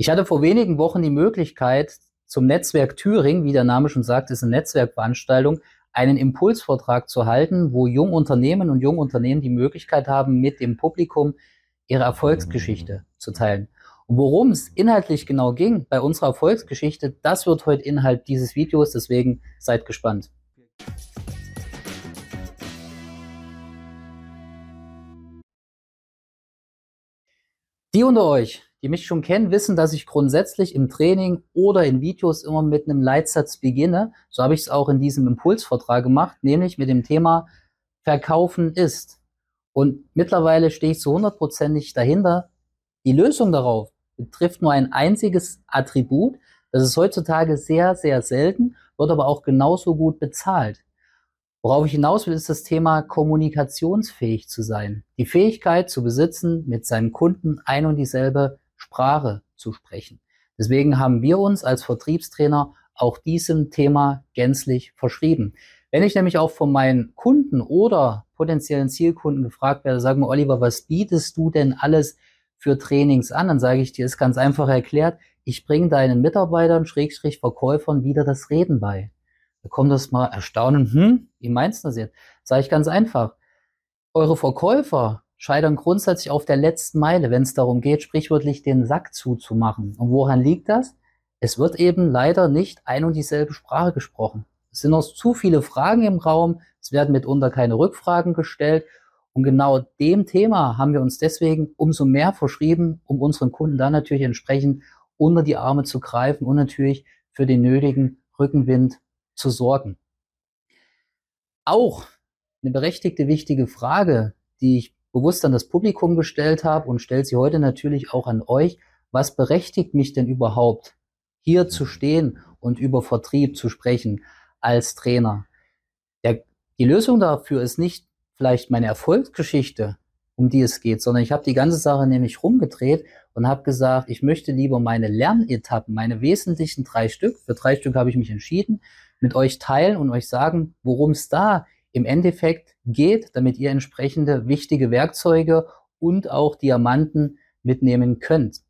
Ich hatte vor wenigen Wochen die Möglichkeit, zum Netzwerk Thüringen, wie der Name schon sagt, ist eine Netzwerkveranstaltung, einen Impulsvortrag zu halten, wo Jungunternehmen und Jungunternehmen die Möglichkeit haben, mit dem Publikum ihre Erfolgsgeschichte zu teilen. Und worum es inhaltlich genau ging bei unserer Erfolgsgeschichte, das wird heute Inhalt dieses Videos, deswegen seid gespannt. Die unter euch, die mich schon kennen, wissen, dass ich grundsätzlich im Training oder in Videos immer mit einem Leitsatz beginne. So habe ich es auch in diesem Impulsvortrag gemacht, nämlich mit dem Thema Verkaufen ist. Und mittlerweile stehe ich zu hundertprozentig dahinter. Die Lösung darauf betrifft nur ein einziges Attribut. Das ist heutzutage sehr, sehr selten, wird aber auch genauso gut bezahlt. Worauf ich hinaus will, ist das Thema kommunikationsfähig zu sein. Die Fähigkeit zu besitzen, mit seinem Kunden ein und dieselbe Sprache zu sprechen. Deswegen haben wir uns als Vertriebstrainer auch diesem Thema gänzlich verschrieben. Wenn ich nämlich auch von meinen Kunden oder potenziellen Zielkunden gefragt werde, sagen wir, Oliver, was bietest du denn alles für Trainings an? Dann sage ich dir, ist ganz einfach erklärt, ich bringe deinen Mitarbeitern, Schrägstrich Verkäufern wieder das Reden bei. Da kommt das mal erstaunen, hm, wie meinst du das jetzt? Sage ich ganz einfach. Eure Verkäufer scheitern grundsätzlich auf der letzten Meile, wenn es darum geht, sprichwörtlich den Sack zuzumachen. Und woran liegt das? Es wird eben leider nicht ein und dieselbe Sprache gesprochen. Es sind noch zu viele Fragen im Raum, es werden mitunter keine Rückfragen gestellt. Und genau dem Thema haben wir uns deswegen umso mehr verschrieben, um unseren Kunden da natürlich entsprechend unter die Arme zu greifen und natürlich für den nötigen Rückenwind zu sorgen. Auch eine berechtigte, wichtige Frage, die ich bewusst an das Publikum gestellt habe und stellt sie heute natürlich auch an euch. Was berechtigt mich denn überhaupt, hier zu stehen und über Vertrieb zu sprechen als Trainer? Der, die Lösung dafür ist nicht vielleicht meine Erfolgsgeschichte, um die es geht, sondern ich habe die ganze Sache nämlich rumgedreht und habe gesagt, ich möchte lieber meine Lernetappen, meine wesentlichen drei Stück, für drei Stück habe ich mich entschieden, mit euch teilen und euch sagen, worum es da im Endeffekt geht, damit ihr entsprechende wichtige Werkzeuge und auch Diamanten mitnehmen könnt.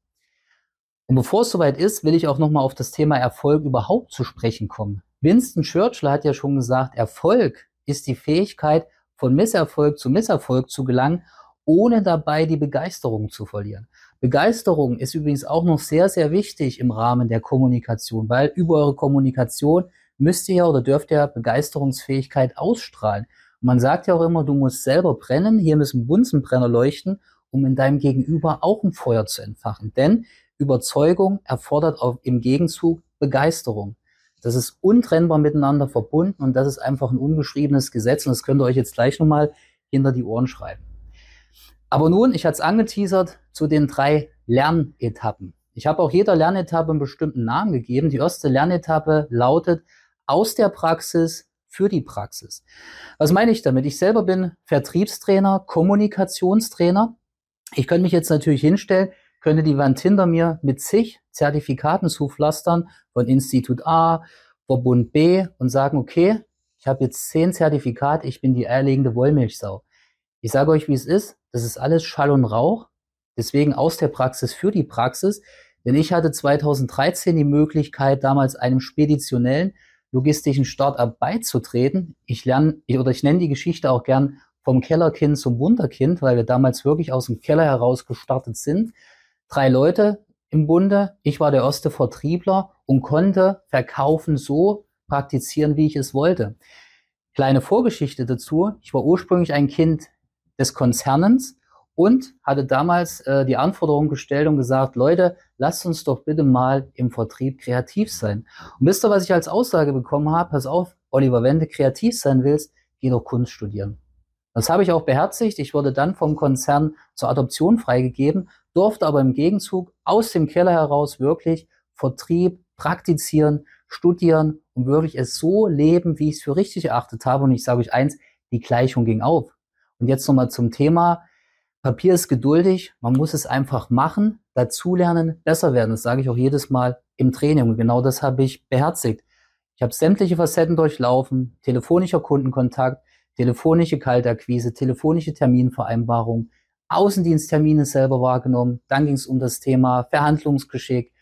Und bevor es soweit ist, will ich auch nochmal auf das Thema Erfolg überhaupt zu sprechen kommen. Winston Churchill hat ja schon gesagt, Erfolg ist die Fähigkeit, von Misserfolg zu Misserfolg zu gelangen, ohne dabei die Begeisterung zu verlieren. Begeisterung ist übrigens auch noch sehr, sehr wichtig im Rahmen der Kommunikation, weil über eure Kommunikation müsst ihr ja oder dürft ihr Begeisterungsfähigkeit ausstrahlen. Und man sagt ja auch immer, du musst selber brennen, hier müssen Bunsenbrenner leuchten, um in deinem Gegenüber auch ein Feuer zu entfachen. Denn Überzeugung erfordert auch im Gegenzug Begeisterung. Das ist untrennbar miteinander verbunden und das ist einfach ein ungeschriebenes Gesetz und das könnt ihr euch jetzt gleich nochmal hinter die Ohren schreiben. Aber nun, ich hatte es angeteasert, zu den drei Lernetappen. Ich habe auch jeder Lernetappe einen bestimmten Namen gegeben. Die erste Lernetappe lautet aus der Praxis für die Praxis. Was meine ich damit? Ich selber bin Vertriebstrainer, Kommunikationstrainer. Ich könnte mich jetzt natürlich hinstellen, könnte die Wand hinter mir mit zig Zertifikaten zupflastern von Institut A, Verbund B und sagen, okay, ich habe jetzt zehn Zertifikate, ich bin die eierlegende Wollmilchsau. Ich sage euch, wie es ist, das ist alles Schall und Rauch. Deswegen aus der Praxis für die Praxis. Denn ich hatte 2013 die Möglichkeit, damals einem speditionellen logistischen Startup beizutreten. Ich lerne oder ich nenne die Geschichte auch gern vom Kellerkind zum Wunderkind, weil wir damals wirklich aus dem Keller heraus gestartet sind. Drei Leute im Bunde. Ich war der erste Vertriebler und konnte verkaufen so praktizieren, wie ich es wollte. Kleine Vorgeschichte dazu. Ich war ursprünglich ein Kind des Konzernens und hatte damals äh, die Anforderung gestellt und gesagt, Leute, lasst uns doch bitte mal im Vertrieb kreativ sein. Und wisst ihr, was ich als Aussage bekommen habe? Pass auf, Oliver, wenn du kreativ sein willst, geh doch Kunst studieren. Das habe ich auch beherzigt. Ich wurde dann vom Konzern zur Adoption freigegeben, durfte aber im Gegenzug aus dem Keller heraus wirklich Vertrieb praktizieren, studieren und wirklich es so leben, wie ich es für richtig erachtet habe. Und ich sage euch eins, die Gleichung ging auf. Und jetzt nochmal zum Thema, Papier ist geduldig, man muss es einfach machen, dazulernen, besser werden. Das sage ich auch jedes Mal im Training. Und genau das habe ich beherzigt. Ich habe sämtliche Facetten durchlaufen, telefonischer Kundenkontakt, telefonische Kaltakquise, telefonische Terminvereinbarung, Außendiensttermine selber wahrgenommen. Dann ging es um das Thema Verhandlungsgeschick,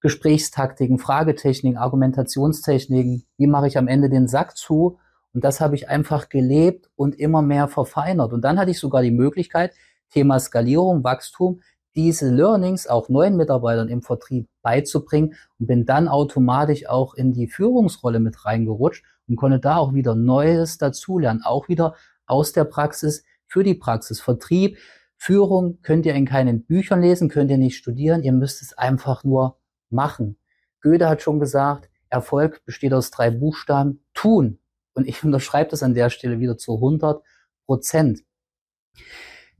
Gesprächstaktiken, Fragetechniken, Argumentationstechniken, wie mache ich am Ende den Sack zu. Und das habe ich einfach gelebt und immer mehr verfeinert. Und dann hatte ich sogar die Möglichkeit, Thema Skalierung, Wachstum, diese Learnings auch neuen Mitarbeitern im Vertrieb beizubringen und bin dann automatisch auch in die Führungsrolle mit reingerutscht und konnte da auch wieder Neues dazulernen, auch wieder aus der Praxis für die Praxis. Vertrieb, Führung könnt ihr in keinen Büchern lesen, könnt ihr nicht studieren, ihr müsst es einfach nur machen. Goethe hat schon gesagt, Erfolg besteht aus drei Buchstaben, tun. Und ich unterschreibe das an der Stelle wieder zu 100 Prozent.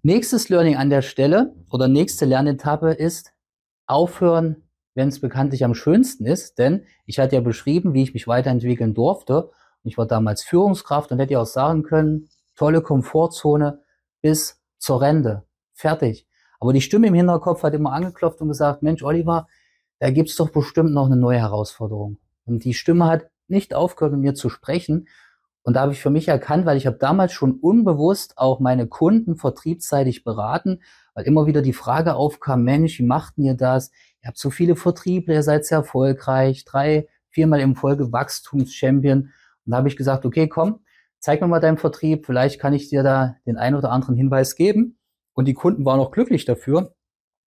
Nächstes Learning an der Stelle oder nächste Lernetappe ist aufhören, wenn es bekanntlich am schönsten ist. Denn ich hatte ja beschrieben, wie ich mich weiterentwickeln durfte. Ich war damals Führungskraft und hätte ja auch sagen können, tolle Komfortzone bis zur Rente. Fertig. Aber die Stimme im Hinterkopf hat immer angeklopft und gesagt, Mensch, Oliver, da gibt's doch bestimmt noch eine neue Herausforderung. Und die Stimme hat nicht aufgehört, mit mir zu sprechen. Und da habe ich für mich erkannt, weil ich habe damals schon unbewusst auch meine Kunden vertriebsseitig beraten, weil immer wieder die Frage aufkam, Mensch, wie macht ihr das? Ihr habt so viele Vertriebler, ihr seid sehr erfolgreich, drei, viermal im Folge Wachstumschampion. Und da habe ich gesagt, okay, komm, zeig mir mal deinen Vertrieb, vielleicht kann ich dir da den einen oder anderen Hinweis geben. Und die Kunden waren auch glücklich dafür.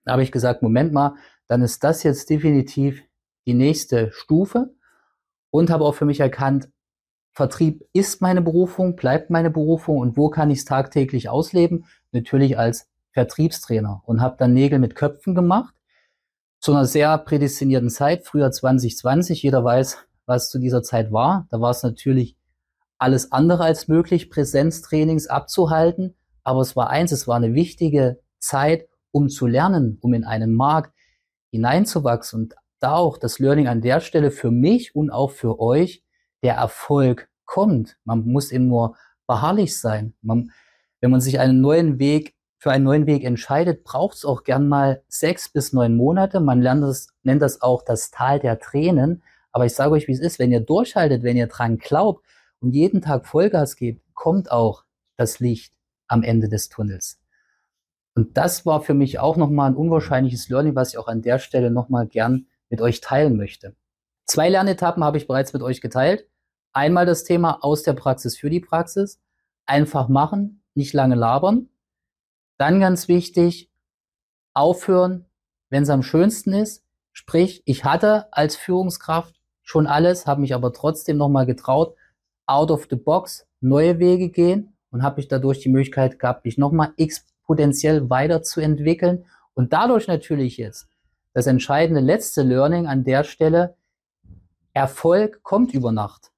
Da habe ich gesagt, Moment mal, dann ist das jetzt definitiv die nächste Stufe und habe auch für mich erkannt, Vertrieb ist meine Berufung, bleibt meine Berufung und wo kann ich es tagtäglich ausleben? Natürlich als Vertriebstrainer und habe dann Nägel mit Köpfen gemacht zu einer sehr prädestinierten Zeit, früher 2020. Jeder weiß, was zu dieser Zeit war. Da war es natürlich alles andere als möglich, Präsenztrainings abzuhalten. Aber es war eins, es war eine wichtige Zeit, um zu lernen, um in einen Markt hineinzuwachsen. Und da auch das Learning an der Stelle für mich und auch für euch, der Erfolg kommt. Man muss eben nur beharrlich sein. Man, wenn man sich einen neuen Weg für einen neuen Weg entscheidet, braucht es auch gern mal sechs bis neun Monate. Man lernt das, nennt das auch das Tal der Tränen. Aber ich sage euch, wie es ist, wenn ihr durchhaltet, wenn ihr dran glaubt und jeden Tag Vollgas gebt, kommt auch das Licht am Ende des Tunnels. Und das war für mich auch nochmal ein unwahrscheinliches Learning, was ich auch an der Stelle nochmal gern mit euch teilen möchte. Zwei Lernetappen habe ich bereits mit euch geteilt. Einmal das Thema aus der Praxis für die Praxis. Einfach machen, nicht lange labern. Dann ganz wichtig, aufhören, wenn es am schönsten ist. Sprich, ich hatte als Führungskraft schon alles, habe mich aber trotzdem nochmal getraut, out of the box, neue Wege gehen und habe ich dadurch die Möglichkeit gehabt, mich nochmal exponentiell weiterzuentwickeln und dadurch natürlich jetzt das entscheidende letzte Learning an der Stelle, Erfolg kommt über Nacht.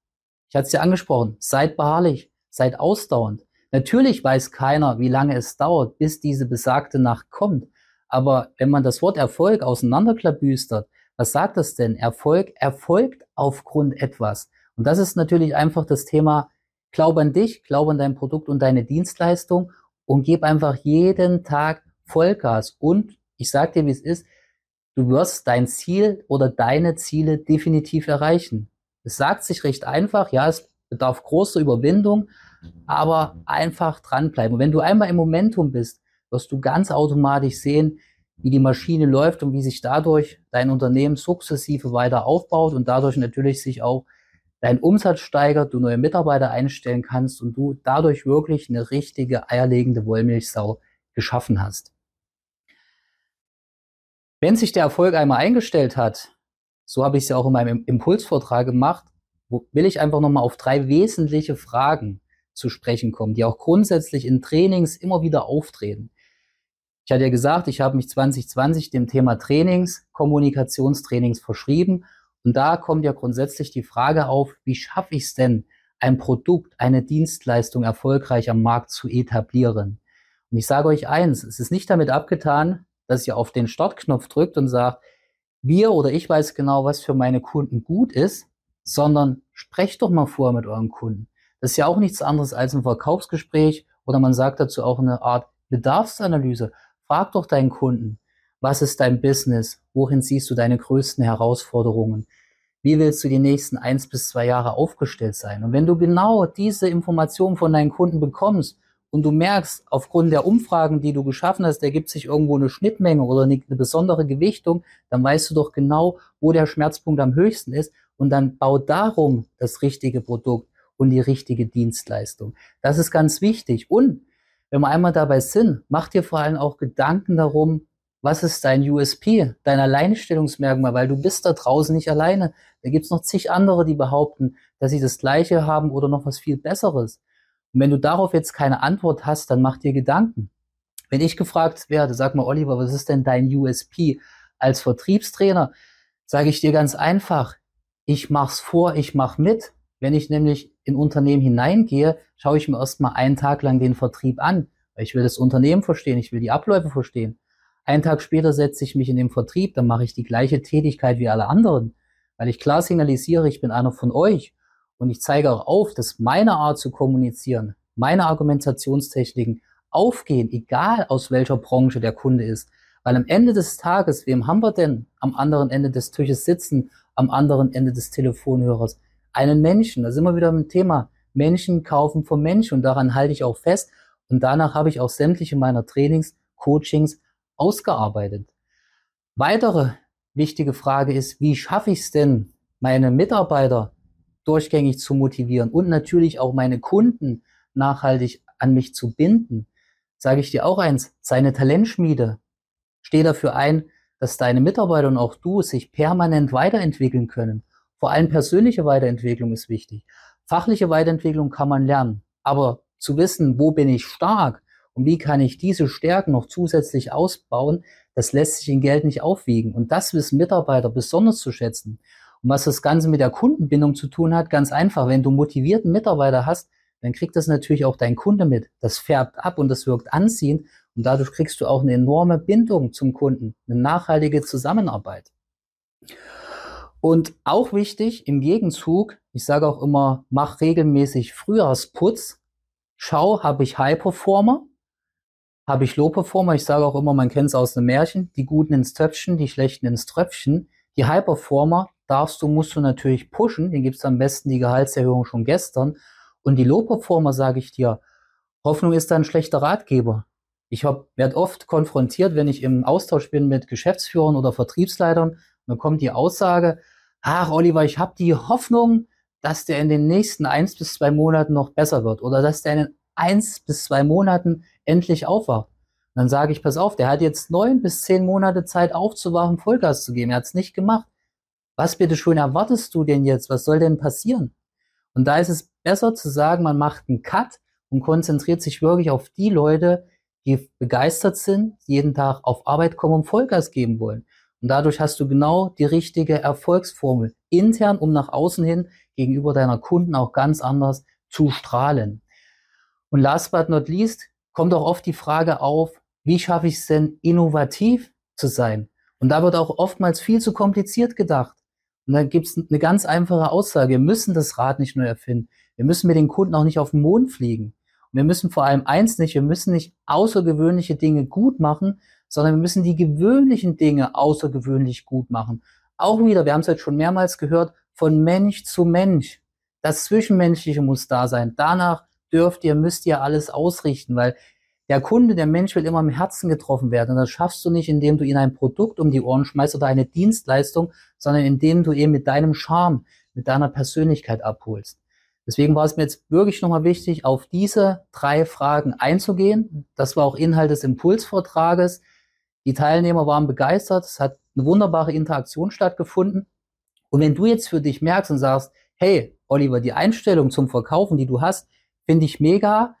Ich hatte es ja angesprochen, seid beharrlich, seid ausdauernd. Natürlich weiß keiner, wie lange es dauert, bis diese besagte Nacht kommt. Aber wenn man das Wort Erfolg auseinanderklabüstert, was sagt das denn? Erfolg erfolgt aufgrund etwas. Und das ist natürlich einfach das Thema, glaub an dich, glaub an dein Produkt und deine Dienstleistung und gib einfach jeden Tag Vollgas. Und ich sag dir, wie es ist, du wirst dein Ziel oder deine Ziele definitiv erreichen. Es sagt sich recht einfach, ja, es bedarf großer Überwindung, aber einfach dranbleiben. Und wenn du einmal im Momentum bist, wirst du ganz automatisch sehen, wie die Maschine läuft und wie sich dadurch dein Unternehmen sukzessive weiter aufbaut und dadurch natürlich sich auch dein Umsatz steigert, du neue Mitarbeiter einstellen kannst und du dadurch wirklich eine richtige eierlegende Wollmilchsau geschaffen hast. Wenn sich der Erfolg einmal eingestellt hat, so habe ich es ja auch in meinem Impulsvortrag gemacht, will ich einfach nochmal auf drei wesentliche Fragen zu sprechen kommen, die auch grundsätzlich in Trainings immer wieder auftreten. Ich hatte ja gesagt, ich habe mich 2020 dem Thema Trainings, Kommunikationstrainings verschrieben. Und da kommt ja grundsätzlich die Frage auf, wie schaffe ich es denn, ein Produkt, eine Dienstleistung erfolgreich am Markt zu etablieren? Und ich sage euch eins, es ist nicht damit abgetan, dass ihr auf den Startknopf drückt und sagt, wir oder ich weiß genau, was für meine Kunden gut ist, sondern sprecht doch mal vorher mit euren Kunden. Das ist ja auch nichts anderes als ein Verkaufsgespräch oder man sagt dazu auch eine Art Bedarfsanalyse. Frag doch deinen Kunden, was ist dein Business? Wohin siehst du deine größten Herausforderungen? Wie willst du die nächsten eins bis zwei Jahre aufgestellt sein? Und wenn du genau diese Informationen von deinen Kunden bekommst und du merkst, aufgrund der Umfragen, die du geschaffen hast, ergibt sich irgendwo eine Schnittmenge oder eine, eine besondere Gewichtung, dann weißt du doch genau, wo der Schmerzpunkt am höchsten ist und dann bau darum das richtige Produkt und die richtige Dienstleistung. Das ist ganz wichtig. Und wenn wir einmal dabei sind, mach dir vor allem auch Gedanken darum, was ist dein USP, dein Alleinstellungsmerkmal, weil du bist da draußen nicht alleine. Da gibt's noch zig andere, die behaupten, dass sie das Gleiche haben oder noch was viel Besseres. Und wenn du darauf jetzt keine Antwort hast, dann mach dir Gedanken. Wenn ich gefragt werde, sag mal, Oliver, was ist denn dein USP als Vertriebstrainer? Sage ich dir ganz einfach, ich mach's vor, ich mach mit. Wenn ich nämlich in Unternehmen hineingehe, schaue ich mir erstmal einen Tag lang den Vertrieb an, weil ich will das Unternehmen verstehen, ich will die Abläufe verstehen. Einen Tag später setze ich mich in den Vertrieb, dann mache ich die gleiche Tätigkeit wie alle anderen, weil ich klar signalisiere, ich bin einer von euch und ich zeige auch auf, dass meine Art zu kommunizieren, meine Argumentationstechniken aufgehen, egal aus welcher Branche der Kunde ist. Weil am Ende des Tages, wem haben wir denn am anderen Ende des Tisches sitzen, am anderen Ende des Telefonhörers? Einen Menschen. Da sind wir wieder im Thema. Menschen kaufen vom Menschen und daran halte ich auch fest. Und danach habe ich auch sämtliche meiner Trainings, Coachings ausgearbeitet. Weitere wichtige Frage ist, wie schaffe ich es denn, meine Mitarbeiter durchgängig zu motivieren und natürlich auch meine Kunden nachhaltig an mich zu binden, sage ich dir auch eins, seine Talentschmiede. Steh dafür ein, dass deine Mitarbeiter und auch du sich permanent weiterentwickeln können. Vor allem persönliche Weiterentwicklung ist wichtig. Fachliche Weiterentwicklung kann man lernen, aber zu wissen, wo bin ich stark und wie kann ich diese Stärken noch zusätzlich ausbauen, das lässt sich in Geld nicht aufwiegen. Und das wissen Mitarbeiter besonders zu schätzen. Und was das Ganze mit der Kundenbindung zu tun hat, ganz einfach, wenn du motivierten Mitarbeiter hast, dann kriegt das natürlich auch dein Kunde mit. Das färbt ab und das wirkt anziehend und dadurch kriegst du auch eine enorme Bindung zum Kunden, eine nachhaltige Zusammenarbeit. Und auch wichtig im Gegenzug, ich sage auch immer, mach regelmäßig Frühjahrsputz. Schau, habe ich High Performer, habe ich Low Performer. Ich sage auch immer, man kennt es aus einem Märchen, die Guten ins Töpfchen, die Schlechten ins Tröpfchen. Die High Performer darfst du, musst du natürlich pushen. Den gibt's am besten die Gehaltserhöhung schon gestern. Und die Low-Performer, sage ich dir, Hoffnung ist ein schlechter Ratgeber. Ich werde oft konfrontiert, wenn ich im Austausch bin mit Geschäftsführern oder Vertriebsleitern, dann kommt die Aussage, ach Oliver, ich habe die Hoffnung, dass der in den nächsten eins bis zwei Monaten noch besser wird oder dass der in den eins bis zwei Monaten endlich aufwacht. Und dann sage ich, pass auf, der hat jetzt neun bis zehn Monate Zeit aufzuwachen, Vollgas zu geben. Er hat es nicht gemacht. Was bitte schon erwartest du denn jetzt? Was soll denn passieren? Und da ist es besser zu sagen, man macht einen Cut und konzentriert sich wirklich auf die Leute, die begeistert sind, jeden Tag auf Arbeit kommen und Vollgas geben wollen. Und dadurch hast du genau die richtige Erfolgsformel intern, um nach außen hin gegenüber deiner Kunden auch ganz anders zu strahlen. Und last but not least kommt auch oft die Frage auf, wie schaffe ich es denn, innovativ zu sein? Und da wird auch oftmals viel zu kompliziert gedacht. Und da gibt es eine ganz einfache Aussage. Wir müssen das Rad nicht neu erfinden. Wir müssen mit den Kunden auch nicht auf den Mond fliegen. Und wir müssen vor allem eins nicht, wir müssen nicht außergewöhnliche Dinge gut machen, sondern wir müssen die gewöhnlichen Dinge außergewöhnlich gut machen. Auch wieder, wir haben es jetzt schon mehrmals gehört, von Mensch zu Mensch. Das Zwischenmenschliche muss da sein. Danach dürft ihr, müsst ihr alles ausrichten, weil der Kunde, der Mensch will immer im Herzen getroffen werden. Und das schaffst du nicht, indem du ihm ein Produkt um die Ohren schmeißt oder eine Dienstleistung, sondern indem du ihn mit deinem Charme, mit deiner Persönlichkeit abholst. Deswegen war es mir jetzt wirklich nochmal wichtig, auf diese drei Fragen einzugehen. Das war auch Inhalt des Impulsvortrages. Die Teilnehmer waren begeistert. Es hat eine wunderbare Interaktion stattgefunden. Und wenn du jetzt für dich merkst und sagst, hey, Oliver, die Einstellung zum Verkaufen, die du hast, finde ich mega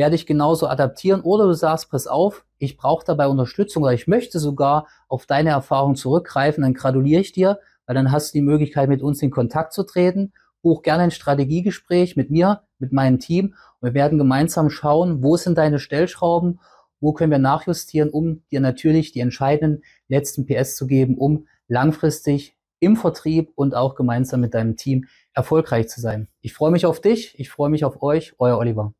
werde ich genauso adaptieren. Oder du sagst, pass auf, ich brauche dabei Unterstützung oder ich möchte sogar auf deine Erfahrung zurückgreifen, dann gratuliere ich dir, weil dann hast du die Möglichkeit, mit uns in Kontakt zu treten. Buch gerne ein Strategiegespräch mit mir, mit meinem Team und wir werden gemeinsam schauen, wo sind deine Stellschrauben, wo können wir nachjustieren, um dir natürlich die entscheidenden letzten PS zu geben, um langfristig im Vertrieb und auch gemeinsam mit deinem Team erfolgreich zu sein. Ich freue mich auf dich, ich freue mich auf euch, euer Oliver.